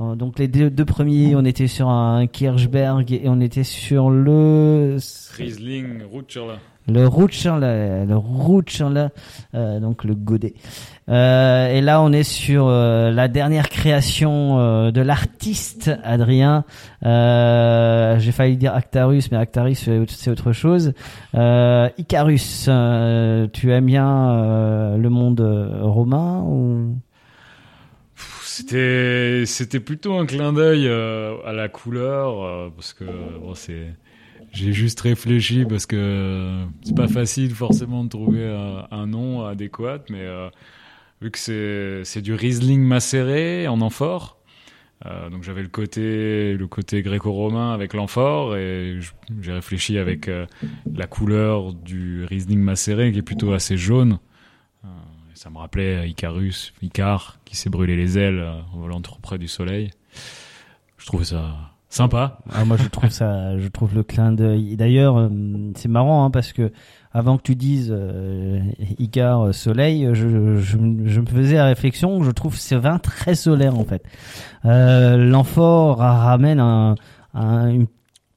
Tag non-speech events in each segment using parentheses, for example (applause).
Euh, Donc les deux, deux premiers, on était sur un Kirchberg et on était sur le Riesling, Rutschler. le Rutschler, le Rutschler, euh, donc le godet. Euh, et là, on est sur euh, la dernière création euh, de l'artiste Adrien. Euh, J'ai failli dire Actarus, mais Actarus c'est autre chose. Euh, Icarus, euh, tu aimes bien euh, le monde romain ou? C'était, c'était plutôt un clin d'œil euh, à la couleur, euh, parce que bon, c'est, j'ai juste réfléchi parce que euh, c'est pas facile forcément de trouver un nom adéquat, mais vu que c'est, c'est du Riesling macéré en amphore, donc j'avais le côté, le côté gréco-romain avec l'amphore et j'ai réfléchi avec la couleur du Riesling macéré qui est plutôt assez jaune. Ça me rappelait Icarus, Icar, qui s'est brûlé les ailes euh, en volant trop près du soleil. Je trouvais ça sympa. Ah, moi, je trouve ça, je trouve le clin d'œil. D'ailleurs, euh, c'est marrant hein, parce que avant que tu dises euh, Icar euh, soleil, je, je, je me faisais la réflexion. Je trouve ce vin très solaire en fait. Euh, L'amphore ramène un, un- une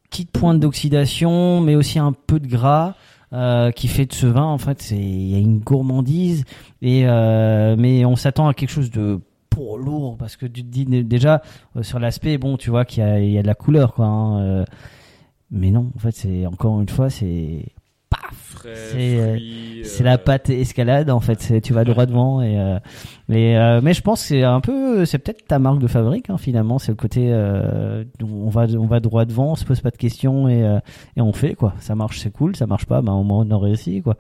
petite pointe d'oxydation, mais aussi un peu de gras. Euh, qui fait de ce vin en fait c'est il y a une gourmandise. Et euh, mais on s'attend à quelque chose de pour lourd parce que tu te dis déjà euh, sur l'aspect bon tu vois qu'il y a, il y a de la couleur quoi hein, euh, mais non en fait c'est encore une fois c'est paf Frais, C'est, euh, fruits, c'est euh, la pâte escalade en fait. Tu vas droit devant et euh, mais euh, mais je pense que c'est un peu c'est peut-être ta marque de fabrique hein, finalement. C'est le côté euh, on va on va droit devant on se pose pas de questions et euh, et on fait quoi. Ça marche c'est cool. Ça marche pas ben au moins on a réussi quoi.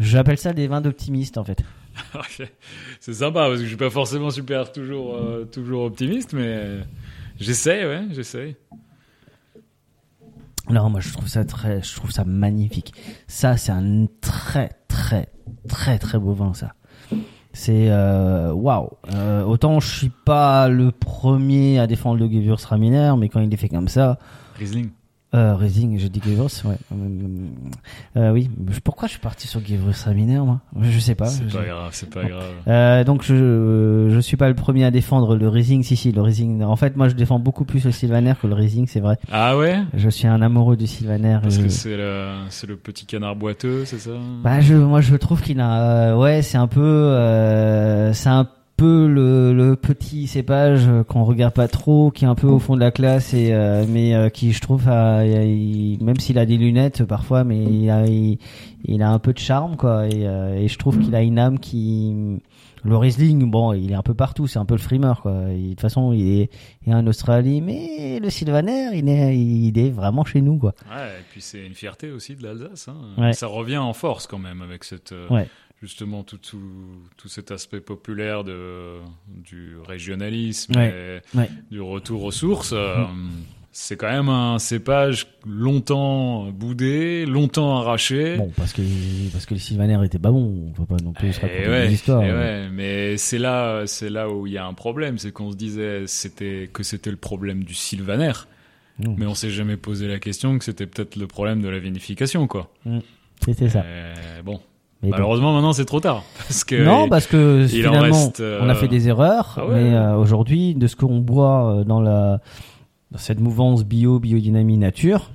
J'appelle ça des vins d'optimistes en fait. (laughs) C'est sympa parce que je suis pas forcément super toujours, euh, toujours optimiste, mais j'essaie, ouais, j'essaie. Non, moi je trouve ça très, je trouve ça magnifique. Ça, c'est un très, très, très, très beau vin, ça. C'est euh, waouh. Euh, autant je suis pas le premier à défendre le Gewürztraminer, mais quand il est fait comme ça, Riesling. Euh, Riesling, j'ai dit Gewürz, ouais. Euh, oui. Pourquoi je suis parti sur Gewürztraminer, moi Je sais pas. C'est pas grave, c'est pas grave. euh, donc je je suis pas le premier à défendre le Riesling. Si si, le Riesling. En fait, moi je défends beaucoup plus le Sylvaner que le Riesling, c'est vrai. Ah ouais? Je suis un amoureux du Sylvaner. Parce que c'est le, c'est le petit canard boiteux, c'est ça? Bah je moi je trouve qu'il a euh, ouais c'est un peu euh, c'est un peu le, le petit cépage euh, qu'on regarde pas trop qui est un peu au fond de la classe et euh, mais euh, qui je trouve a- il- même s'il a des lunettes parfois mais il a il, il a un peu de charme quoi et, euh, et je trouve qu'il a une âme qui le Riesling bon il est un peu partout c'est un peu le frimeur quoi de toute façon il est, il est en Australie mais le Sylvaner il est il est vraiment chez nous quoi Ouais, et puis c'est une fierté aussi de l'Alsace. Hein. Ouais. Ça revient en force quand même avec cette, euh, Ouais. Justement tout, tout, tout cet aspect populaire de, du régionalisme Ouais, et ouais. du retour aux sources. euh, C'est quand même un cépage longtemps boudé, longtemps arraché. Bon, parce que parce que le Sylvaner était pas bon, on peut pas non plus se Eh raconter ouais, des histoires. eh ouais, mais c'est là, c'est là où il y a un problème, c'est qu'on se disait c'était que c'était le problème du sylvaner, mais on s'est jamais posé la question que c'était peut-être le problème de la vinification, quoi. C'était ça. Euh, bon, Mais bon. malheureusement maintenant c'est trop tard (laughs) parce que Non, parce que finalement, reste, euh, on a fait des erreurs, ah ouais. mais euh, aujourd'hui, de ce qu'on boit euh, dans la dans cette mouvance bio, biodynamie, nature,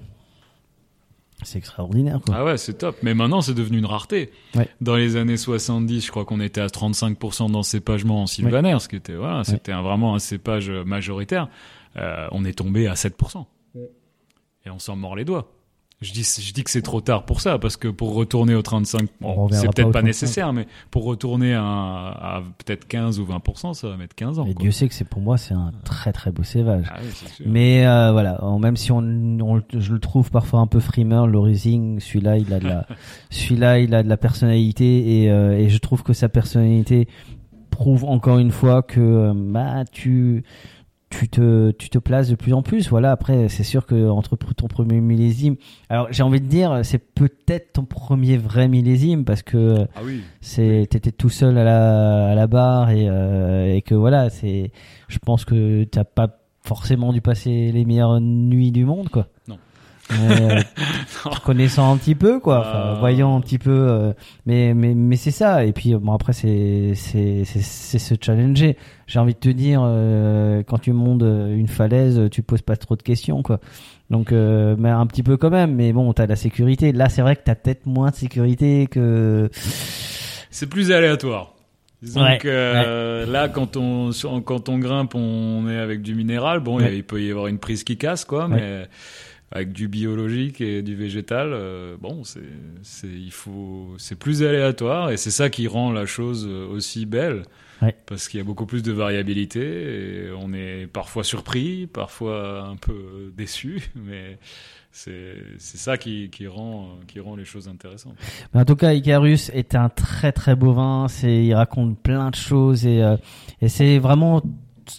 c'est extraordinaire. Quoi. Ah ouais, c'est top. Mais maintenant, c'est devenu une rareté. Ouais. Dans les années 70, je crois qu'on était à 35% d'encépagement en sylvaner, ce qui était, voilà, c'était un- vraiment un cépage majoritaire. Euh, on est tombé à 7%. Et on s'en mord les doigts. Je dis, je dis que c'est trop tard pour ça, parce que pour retourner au 35, On bon, c'est peut-être pas, 35. nécessaire, mais pour retourner à, à peut-être 15 ou 20%, ça va mettre 15 ans. Et quoi. Dieu sait que c'est pour moi, c'est un très très beau sévage. Ah oui. Mais euh, voilà, même si on, je le trouve parfois un peu frimeur, le Rising, celui-là, il a de la, (laughs) celui-là, il a de la personnalité et, euh, et je trouve que sa personnalité prouve encore une fois que euh, bah tu tu te tu te places de plus en plus. Voilà, après c'est sûr que entre ton premier millésime, alors j'ai envie de dire c'est peut-être ton premier vrai millésime parce que Ah oui. c'est t'étais tout seul à la à la barre et euh, et que voilà c'est je pense que t'as pas forcément dû passer les meilleures nuits du monde quoi euh, (laughs) connaissant un petit peu quoi. Enfin, Euh. voyant un petit peu euh, mais mais mais c'est ça. Et puis bon après c'est c'est c'est c'est se challenger. J'ai envie de te dire euh, quand tu montes une falaise tu poses pas trop de questions quoi. Donc euh, mais un petit peu quand même. Mais bon t'as la sécurité. Là c'est vrai que t'as peut-être moins de sécurité que C'est plus aléatoire. Disons Ouais, que euh, là, quand on quand on grimpe, on est avec du minéral. Bon, Ouais. il peut y avoir une prise qui casse, quoi, mais avec du biologique et du végétal, euh, bon, c'est c'est il faut c'est plus aléatoire et c'est ça qui rend la chose euh, aussi belle. Ouais. Parce qu'il y a beaucoup plus de variabilité et on est parfois surpris, parfois un peu déçu, (laughs) mais c'est c'est ça qui, qui rend qui rend les choses intéressantes. Mais en tout cas, Icarus est un très très beau vin. C'est, il raconte plein de choses et, euh, et c'est vraiment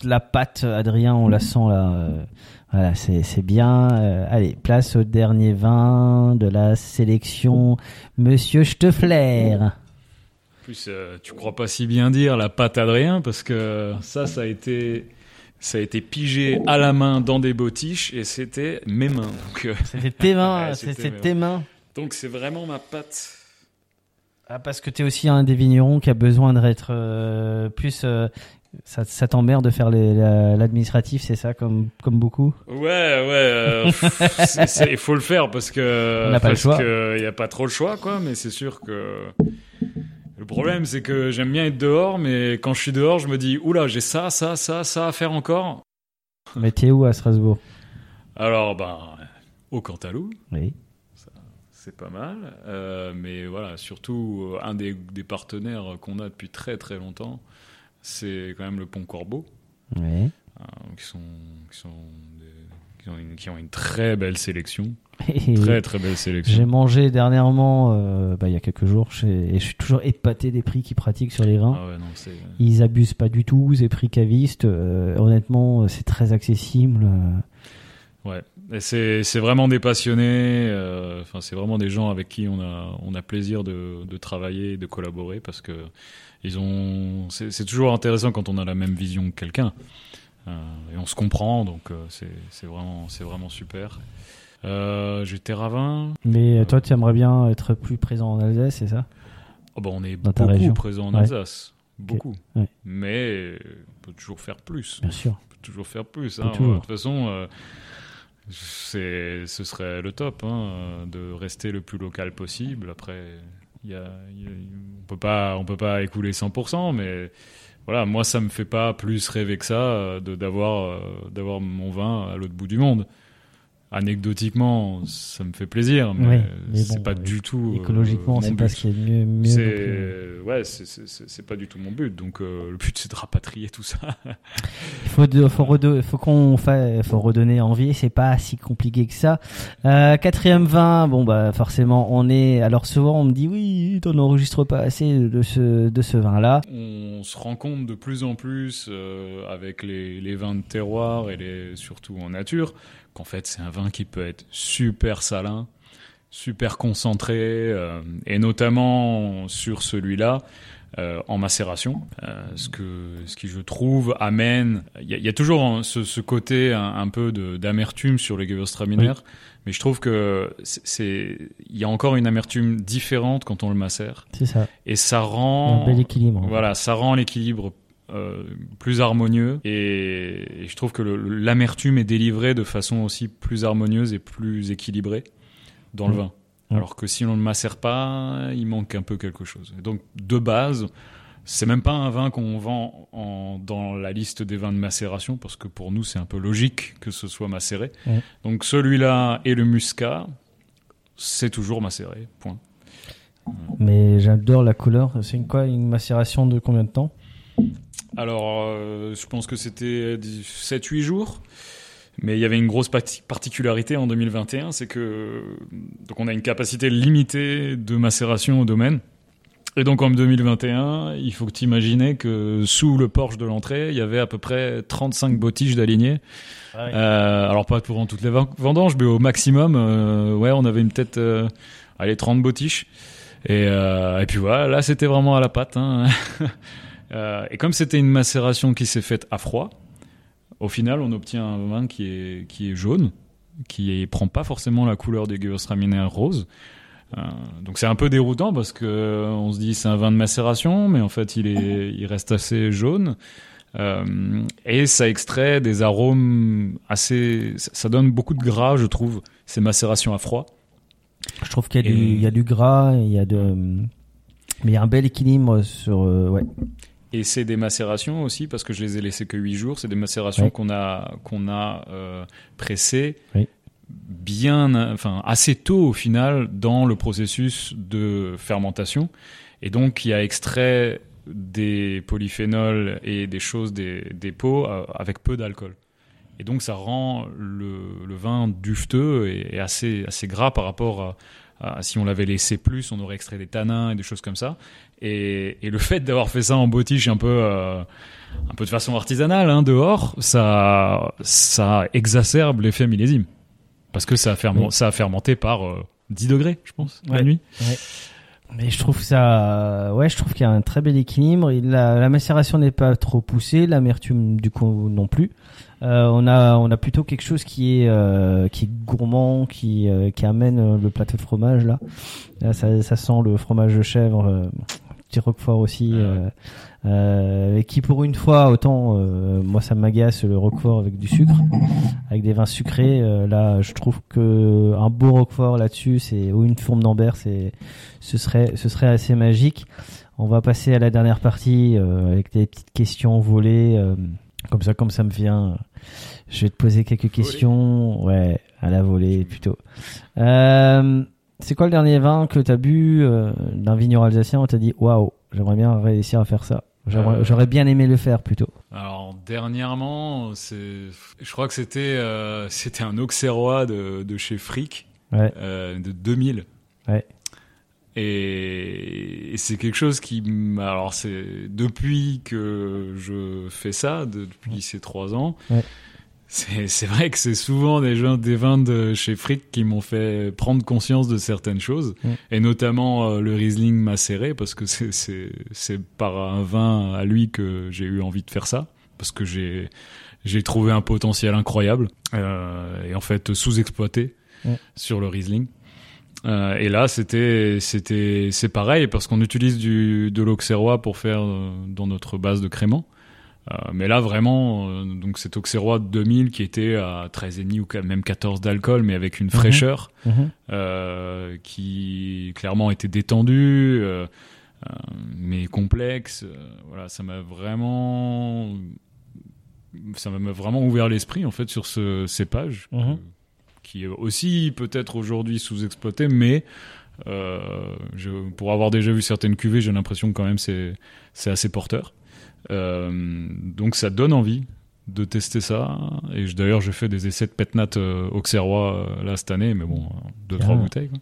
la patte, Adrien, on la sent là. euh, voilà, c'est, bien. Euh, allez, place au dernier vin de la sélection, Monsieur Steffler. En plus, euh, tu crois pas si bien dire la pâte Adrien parce que ça, ça a été, ça a été pigé à la main dans des bottiches et c'était mes mains. Euh, C'était tes mains, (laughs) Ouais, c'était tes mains. donc c'est vraiment ma pâte. Ah, parce que t'es aussi un des vignerons qui a besoin d'être euh, plus. euh, ça, ça t'emmerde de faire l'administratif, c'est ça, comme comme beaucoup. Ouais, ouais. euh, (laughs) Il faut le faire parce que On n'a pas le parce choix. que il y a pas trop le choix, quoi. Mais c'est sûr que le problème, c'est que j'aime bien être dehors, mais quand je suis dehors, je me dis oula, j'ai ça, ça, ça, ça à faire encore. Mais t'es où à Strasbourg? Alors, ben, au Cantalou. Oui. C'est pas mal, euh, mais voilà, surtout euh, un des, des partenaires qu'on a depuis très très longtemps, c'est quand même le Pont Corbeau, Oui. hein, qui sont qui sont des- qui ont, une, qui ont une très belle sélection, (laughs) très très belle J'ai sélection. mangé dernièrement, euh, bah, il y a quelques jours, et je suis toujours épaté des prix qu'ils pratiquent sur les vins. Ah ouais, non, c'est Ils abusent pas du tout, ces prix cavistes. euh, honnêtement, c'est très accessible. Ouais, c'est vraiment des passionnés. euh, Enfin, c'est vraiment des gens avec qui on a on a plaisir de, de travailler, de collaborer parce que ils ont. C'est toujours intéressant quand on a la même vision que quelqu'un. Euh, et on se comprend, donc euh, c'est vraiment, vraiment super. Euh, J'étais ravin. Mais toi, tu aimerais bien être plus présent en Alsace, c'est ça? Oh, bah, on est Dans beaucoup présent en Ouais. Alsace. Beaucoup. Ouais. Mais on peut toujours faire plus. Bien sûr. On peut toujours faire plus. Hein. De toute façon, ce serait le top hein, de rester le plus local possible. Après, y y a- on peut pas, on peut pas écouler 100%, mais voilà, moi ça me fait pas plus rêver que ça euh, d'avoir euh, d'avoir mon vin à l'autre bout du monde. Anecdotiquement, ça me fait plaisir, mais, Oui, mais c'est bon, pas euh, du tout. euh, Écologiquement, mon c'est pas ce qui est mieux. C'est ouais, c'est- c'est pas du tout mon but. Donc euh, le but c'est de rapatrier tout ça. (laughs) Il faut, de- faut, redo- faut qu'on fa- faut redonner envie. C'est pas si compliqué que ça. Euh, quatrième vin, bon bah forcément on est. Alors souvent on me dit oui, t'en enregistres pas assez de ce de ce vin là. On se rend compte de plus en plus euh, avec les, vins de terroir et surtout en nature qu'en fait c'est un vin qui peut être super salin, super concentré, euh, et notamment sur celui-là. Euh, en macération, euh, ce que ce qui je trouve amène. Il y, a- il y a toujours un- ce, ce côté un, un peu d'amertume sur les Gewürztraminer, mais je trouve que c'est- il y a encore une amertume différente quand on le macère, C'est ça. et ça Un rend bel équilibre. voilà, ça rend l'équilibre euh, plus harmonieux et, et je trouve que l'amertume est délivrée de façon aussi plus harmonieuse et plus équilibrée dans le Mm. vin. Alors que si on ne le macère pas, il manque un peu quelque chose. Et donc de base, c'est même pas un vin qu'on vend en- dans la liste des vins de macération parce que pour nous c'est un peu logique que ce soit macéré. Donc celui-là et le muscat, c'est toujours macéré. Point. Mais j'adore la couleur. C'est une quoi Une macération de combien de temps? Alors, euh, je pense que c'était 7-8 jours. Mais il y avait une grosse particularité en 2021, c'est que donc on a une capacité limitée de macération au domaine. Et donc en 2021, il faut que tu imagines que sous le porche de l'entrée, il y avait à peu près 35 bottiges d'alignés. Euh, alors pas pour toutes les ven- vendanges, mais au maximum, euh, ouais, on avait une peut-être euh, allez 30 bottiches. Et, euh, et puis voilà, là c'était vraiment à la patte. Hein. (laughs) Et comme c'était une macération qui s'est faite à froid, au final on obtient un vin qui est qui est jaune, qui est, prend pas forcément la couleur des Gewürztraminer rose. Euh, donc c'est un peu déroutant parce que euh, on se dit c'est un vin de macération, mais en fait il est il reste assez jaune. Euh, et ça extrait des arômes assez. Ça donne beaucoup de gras, je trouve, ces macérations à froid. Je trouve qu'il y, a Et- du- il y a du gras, il y a de. Mais il y a un bel équilibre sur. euh, ouais. Et c'est des macérations aussi, parce que je les ai laissées que 8 jours. C'est des macérations qu'on a, qu'on a euh, pressées Oui. bien, enfin, assez tôt au final dans le processus de fermentation. Et donc, qui a extrait des polyphénols et des choses des, des pots euh, avec peu d'alcool. Et donc, ça rend le, le vin dufteux et, et assez, assez gras par rapport à si on l'avait laissé plus, on aurait extrait des tanins et des choses comme ça. Et, et le fait d'avoir fait ça en bottiche un peu, euh, un peu de façon artisanale, hein, dehors, ça, ça exacerbe l'effet millésime. Parce que ça a, ça fermenté par euh, 10 degrés, je pense, la Ouais. nuit. Mais je trouve ça, ouais, je trouve qu'il y a un très bel équilibre. Il- La, la macération n'est pas trop poussée, l'amertume du coup non plus. Euh, on a, on a plutôt quelque chose qui est, euh, qui est gourmand, qui, euh, qui amène le plateau de fromage là. Là, ça, ça sent le fromage de chèvre, euh, petit roquefort aussi, Ah euh, euh, et qui pour une fois, autant, euh, moi ça m'agace le roquefort avec du sucre, avec des vins sucrés. euh, là, je trouve que un beau roquefort là-dessus, c'est ou une fourme d'ambert, c'est ce serait ce serait assez magique. On va passer à la dernière partie euh, avec des petites questions volées euh, comme ça comme ça me vient. Je vais te poser quelques questions, ouais, à la volée plutôt. Euh, c'est quoi le dernier vin que t'as bu euh, d'un vigneron alsacien? Où t'as dit waouh, j'aimerais bien réussir à faire ça. Euh. j'aurais bien aimé le faire plutôt. Alors dernièrement, c'est, je crois que c'était, euh, (laughs) c'était un auxerrois de, de chez Frick, Ouais. de 2000. Ouais. Et, c'est quelque chose qui, alors c'est depuis que je fais ça, de- depuis ces trois ans. Ouais. C'est, vrai que c'est souvent des, gens, des vins de chez Frick qui m'ont fait prendre conscience de certaines choses, Ouais. et notamment euh, le Riesling macéré, parce que c'est, par un vin à lui que j'ai eu envie de faire ça, parce que j'ai, j'ai trouvé un potentiel incroyable, euh, et en fait sous-exploité Ouais. sur le Riesling. Euh, et là, c'était, c'était, c'est pareil parce qu'on utilise du, de l'auxerrois pour faire euh, dans notre base de crément. Euh, mais là, vraiment, donc cet auxerrois de 2000 qui était à 13,5 ou même 14 d'alcool, mais avec une fraîcheur Mhm. euh, qui clairement était détendue, mais complexe. Voilà, ça m'a vraiment, ça m'a vraiment ouvert l'esprit en fait sur ce cépage Mhm. Qui est aussi peut-être aujourd'hui sous-exploité, mais euh, je, pour avoir déjà vu certaines cuvées, j'ai l'impression que quand même c'est c'est assez porteur. Euh, donc ça donne envie de tester ça. Et d'ailleurs, j'ai fait des essais de pétnat euh, auxerrois euh, là cette année, mais bon, deux, trois Ah. bouteilles. quoi.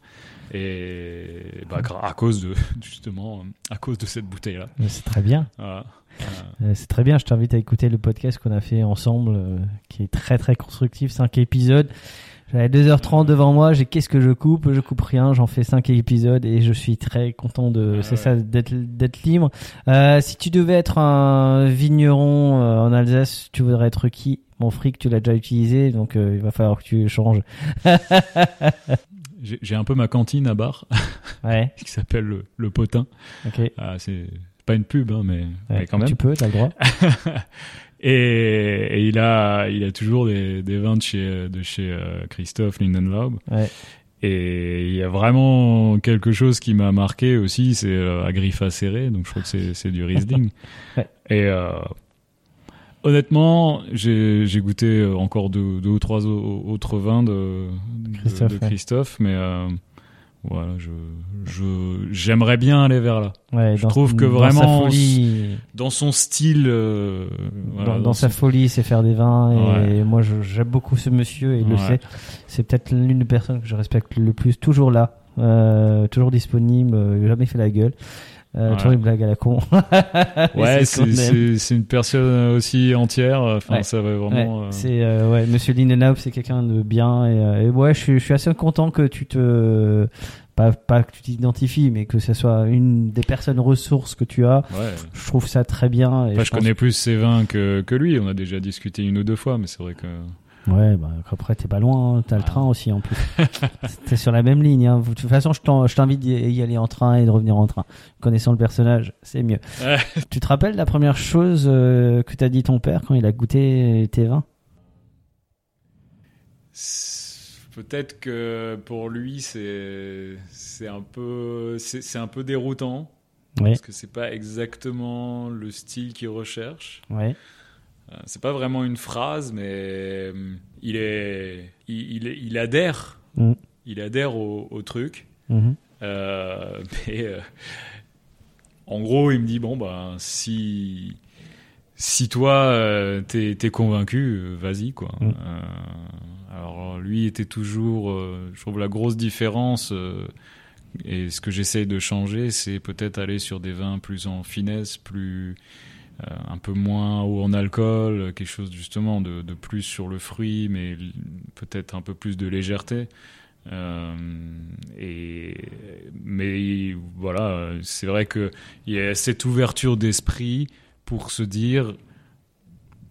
Et bah, à cause de, (laughs) justement, à cause de cette bouteille-là. Mais C'est très bien. Voilà. Euh, C'est très bien, je t'invite à écouter le podcast qu'on a fait ensemble, qui est très très constructif, 5 épisodes. J'avais 2h30 devant moi, j'ai qu'est-ce que je coupe? Je coupe rien, j'en fais 5 épisodes et je suis très content de Ah c'est ouais. ça d'être d'être libre. Euh, si tu devais être un vigneron euh, en Alsace, tu voudrais être qui? Mon fric, tu l'as déjà utilisé, donc euh, il va falloir que tu changes. J'ai un peu ma cantine à bar (laughs) Ouais, qui s'appelle le, le Potin. ok. Ah, c'est pas une pub, hein, mais, Ouais, mais quand même. Tu peux, t'as le droit. (laughs) et, et il a, il a toujours des, des vins de chez, de chez euh, Christophe Lindenlaub. Ouais. Et il y a vraiment quelque chose qui m'a marqué aussi, c'est euh, Agrifa serré, donc je crois que c'est, du Riesling. (laughs) Ouais. Et euh, honnêtement, j'ai, goûté encore deux, deux ou trois au- autres vins de, de- Christophe, de ouais. Christophe, mais euh, voilà, je, je, j'aimerais bien aller vers là. Ouais, Je dans- trouve que dans vraiment, sa folie, Dans son style, euh, voilà, dans, dans dans sa son- folie, c'est faire des vins. Et Ouais. moi, je- j'aime beaucoup ce monsieur et il le sait. C'est peut-être l'une des personnes que je respecte le plus. Toujours là, euh, toujours disponible, euh, jamais fait la gueule. Euh, Ouais. Toujours une blague à la con. (laughs) Ouais, c'est, une personne aussi entière. Enfin, Ouais. ça va Ouais, vraiment. euh, c'est euh, ouais, Monsieur Lindenlaub, c'est quelqu'un de bien et, euh, et ouais, je suis, je suis assez content que tu te pas, pas que tu t'identifies, mais que ce soit une des personnes ressources que tu as. ouais. Je trouve ça très bien. Et Enfin, je pense- connais plus ses vins que, que lui. On a déjà discuté une ou deux fois, mais c'est vrai que. Ouais, bah, après t'es pas loin, hein. t'as le Ah. train aussi en plus. (laughs) t'es sur la même ligne. Hein. De toute façon, je t'invite d'y y aller en train et de revenir en train. Connaissant le personnage, c'est mieux. Ouais. (laughs) tu te rappelles la première chose euh, que t'as dit ton père quand il a goûté tes vins? Peut-être que pour lui, c'est, un peu, un peu déroutant. Ouais, Parce que c'est pas exactement le style qu'il recherche. ouais, C'est pas vraiment une phrase, mais euh, il est, il, il, il adhère, Mm. il adhère au, au truc. mhm, Euh, (laughs) mais euh, en gros, il me dit bon bah si si toi euh, t'es convaincu, euh, vas-y quoi. Mm. Euh, alors lui était toujours, euh, je trouve la grosse différence. euh, et ce que j'essaye de changer, c'est peut-être aller sur des vins plus en finesse, plus euh, un peu moins haut en alcool, quelque chose justement de, de plus sur le fruit, mais peut-être un peu plus de légèreté. Euh, et mais voilà, c'est vrai que il y a cette ouverture d'esprit pour se dire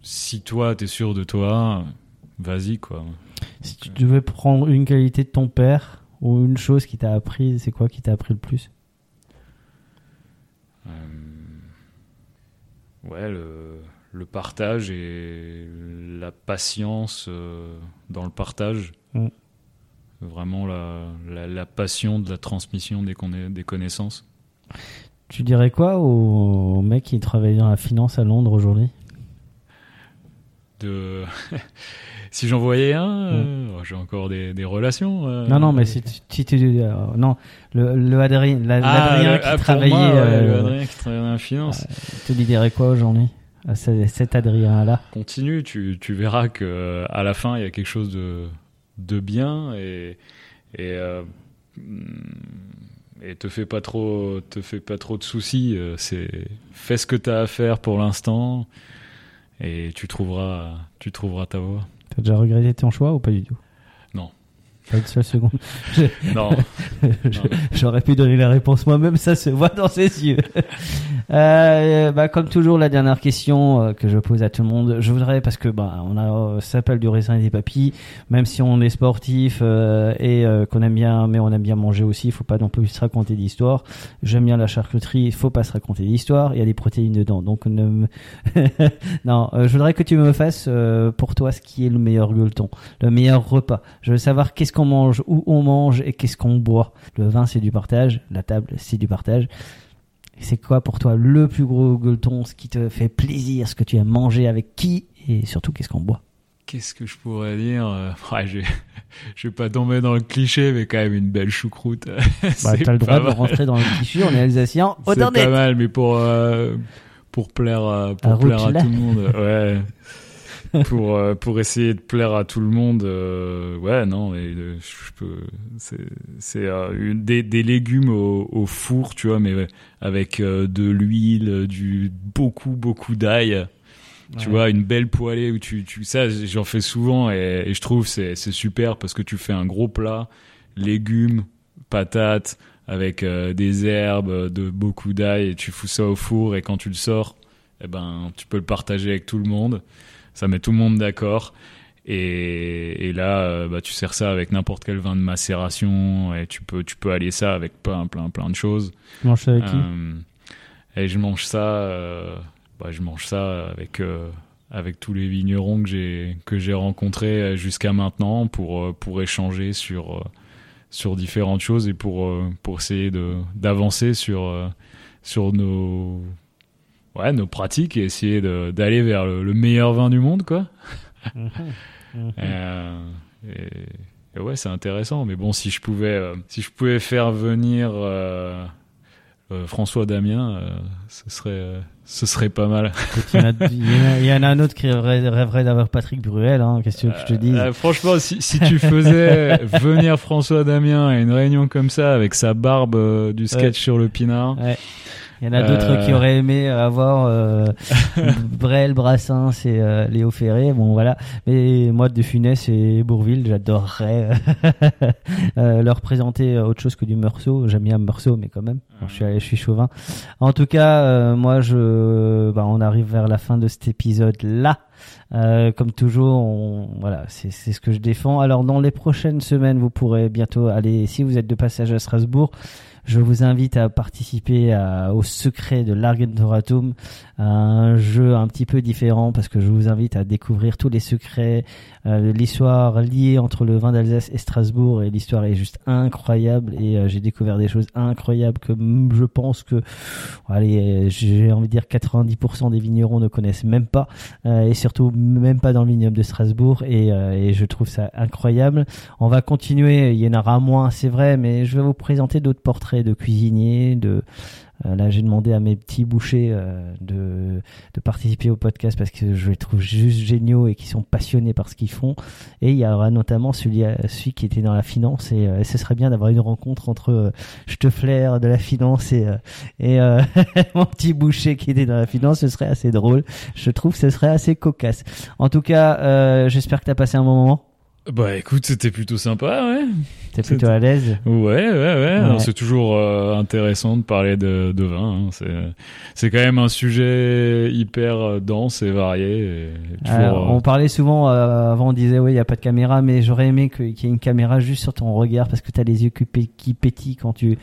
si toi t'es sûr de toi, vas-y quoi. Si tu devais prendre une qualité de ton père ou une chose qui t'a appris, c'est quoi qui t'a appris le plus? Euh, ouais, le, le partage et la patience euh, dans le partage. Mm. Vraiment la, la, la passion de la transmission des, conna- des connaissances. Tu dirais quoi au, au mec qui travaille dans la finance à Londres aujourd'hui? De... (laughs) si j'en voyais un, euh, oh, j'ai encore des, des relations. euh, Mm. Non, non, mais si tu, si tu- euh, non, le, le Adrien, la- Ah, le- qui ah, travaillait, moi, ouais, le Adrien qui travaillait dans la finance. tu lui dirais quoi aujourd'hui cet Adrien-là? Continue, tu, tu verras que à la fin il y a quelque chose de, de bien et et, euh, et te fais pas trop te fais pas trop de soucis. C'est fais ce que tu as à faire pour l'instant et tu trouveras tu trouveras ta voie. T'as déjà regretté ton choix ou pas du tout? Non. Pas une seule seconde. (laughs) (laughs) Non, J'aurais pu donner la réponse moi-même, ça se voit dans ses yeux. Euh, bah, comme toujours, la dernière question euh, que je pose à tout le monde, je voudrais parce que bah on a euh, ça s'appelle du raisin et des papilles, même si on est sportif et qu'on aime bien, mais on aime bien manger aussi, il faut pas non plus se raconter d'histoire. J'aime bien la charcuterie, il faut pas se raconter d'histoire. Il y a des protéines dedans, donc ne (laughs) non, je voudrais que tu me fasses pour toi ce qui est le meilleur gueuleton, le meilleur repas. Je veux savoir qu'est-ce qu'on mange, où on mange et qu'est-ce qu'on boit. Le vin, c'est du partage. La table, c'est du partage. C'est quoi pour toi le plus gros gueuleton, ce qui te fait plaisir, ce que tu aimes manger avec qui et surtout qu'est-ce qu'on boit? Qu'est-ce que je pourrais dire? Euh, (laughs) ouais, je, vais- je vais pas tomber dans le cliché, mais quand même une belle choucroute. (laughs) bah, T'as le droit pas de mal. rentrer dans le cliché, on est alsacien. C'est pas mal, mais pour euh, pour plaire à, pour À plaire à tout le monde, (laughs) ouais. Pour euh, pour essayer de plaire à tout le monde. euh, ouais, non, mais euh, je peux. C'est des des légumes au, au four, tu vois, mais avec de l'huile, du beaucoup beaucoup d'ail. Tu Ouais. vois, une belle poêlée où tu, tu ça, j'en fais souvent et, et je trouve c'est c'est super parce que tu fais un gros plat, légumes, patates, avec des herbes, de beaucoup d'ail et tu fous ça au four et quand tu le sors, eh ben tu peux le partager avec tout le monde. Ça met tout le monde d'accord. Et, et là, euh, bah, tu sers ça avec n'importe quel vin de macération et tu peux, tu peux aller ça avec plein, plein, plein de choses. Tu manges ça avec qui Euh, et je mange ça, euh, bah, je mange ça avec euh, avec tous les vignerons que j'ai que j'ai rencontrés jusqu'à maintenant pour pour échanger sur sur différentes choses et pour pour essayer de d'avancer sur sur nos ouais nos pratiques et essayer d'aller vers le, le meilleur vin du monde quoi. Euh, et, et ouais, c'est intéressant. Mais bon, si je pouvais, euh, si je pouvais faire venir euh, François Damien, ce serait, ce serait pas mal. Il y, en a, il y en un autre qui rêverait, rêverait d'avoir Patrick Bruel, hein. Qu'est-ce que je te Euh, franchement, si, si tu faisais (laughs) venir François Damien à une réunion comme ça avec sa barbe du sketch Ouais. sur le pinard, Ouais. Il y en a d'autres Euh. qui auraient aimé avoir euh, (laughs) Brel, Brassens et euh, Léo Ferré. Bon voilà. Mais moi de Funès et Bourville, j'adorerais euh, (laughs) leur présenter autre chose que du Meursault. J'aime bien Meursault, mais quand même, Bon, je suis je suis chauvin. En tout cas, euh, moi je, bah, on arrive vers la fin de cet épisode là. Euh, comme toujours, on, voilà, c'est ce que je défends. Alors dans les prochaines semaines, vous pourrez bientôt aller, si vous êtes de passage à Strasbourg, je vous invite à participer à- au secret de l'Argentoratum, un jeu un petit peu différent parce que je vous invite à découvrir tous les secrets, euh, l'histoire liée entre le vin d'Alsace et Strasbourg et l'histoire est juste incroyable et euh, j'ai découvert des choses incroyables que je pense que, allez, j'ai envie de dire 90% des vignerons ne connaissent même pas euh, et surtout même pas dans le vignoble de Strasbourg et, euh, et je trouve ça incroyable. On va continuer, il y en aura moins, c'est vrai, mais je vais vous présenter d'autres portraits de cuisiniers, de euh, là j'ai demandé à mes petits bouchers euh, de, participer au podcast parce que je les trouve juste géniaux et qui sont passionnés par ce qu'ils font. Et il y aura notamment celui, euh, qui était dans la finance et, ce serait bien d'avoir une rencontre entre euh, Steffler de la finance et, et (laughs) mon petit boucher qui était dans la finance, ce serait assez drôle. Je trouve que ce serait assez cocasse. En tout cas, j'espère que tu as passé un bon moment. Bah écoute, c'était plutôt sympa, ouais. T'es plutôt à l'aise. Ouais, ouais, ouais. C'est toujours euh, intéressant de parler de, de vin. hein. C'est, c'est quand même un sujet hyper euh, dense et varié. Et toujours, Alors, euh, on parlait souvent, euh, avant on disait oui il y a pas de caméra, mais j'aurais aimé qu'il y ait une caméra juste sur ton regard parce que tu as les yeux qui, qui pétillent quand tu,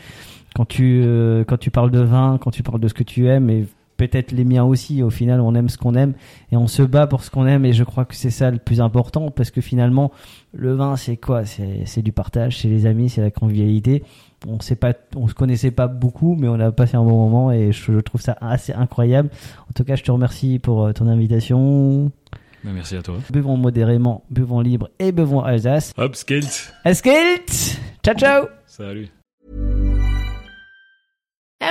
quand, tu, euh, quand tu parles de vin, quand tu parles de ce que tu aimes et peut-être les miens aussi. Au final on aime ce qu'on aime et on se bat pour ce qu'on aime et je crois que c'est ça le plus important parce que finalement le vin c'est quoi? C'est du partage, c'est les amis, c'est la convivialité. On sait pas, on se connaissait pas beaucoup, mais on a passé un bon moment et je, je trouve ça assez incroyable. En tout cas, je te remercie pour euh, ton invitation. bah, merci à toi. Buvons modérément, buvons libre et buvons Alsace. Hop, skate. Escalt Ciao ciao Salut.